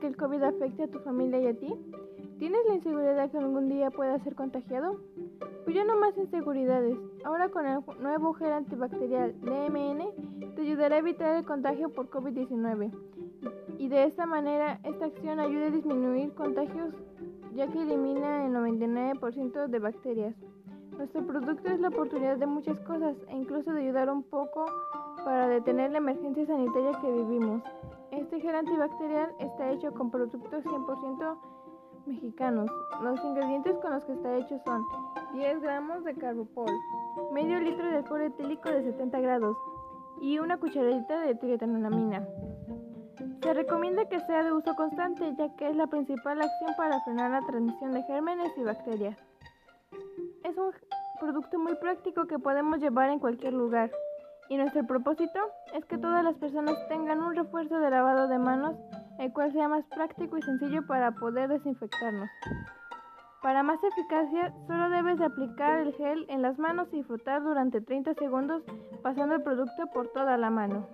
que el COVID afecte a tu familia y a ti? ¿Tienes la inseguridad que algún día puedas ser contagiado? Pues ya no más inseguridades. Ahora con el nuevo gel antibacterial DMN te ayudará a evitar el contagio por COVID-19. Y de esta manera, esta acción ayuda a disminuir contagios ya que elimina el 99% de bacterias. Nuestro producto es la oportunidad de muchas cosas e incluso de ayudar un poco para detener la emergencia sanitaria que vivimos. Gel antibacterial está hecho con productos 100% mexicanos. Los ingredientes con los que está hecho son 10 gramos de carbopol, medio litro de alcohol etílico de 70 grados y una cucharadita de trietanolamina. Se recomienda que sea de uso constante ya que es la principal acción para frenar la transmisión de gérmenes y bacterias. Es un producto muy práctico que podemos llevar en cualquier lugar. Y nuestro propósito es que todas las personas tengan un refuerzo de lavado de manos, el cual sea más práctico y sencillo para poder desinfectarnos. Para más eficacia, solo debes aplicar el gel en las manos y frotar durante 30 segundos pasando el producto por toda la mano.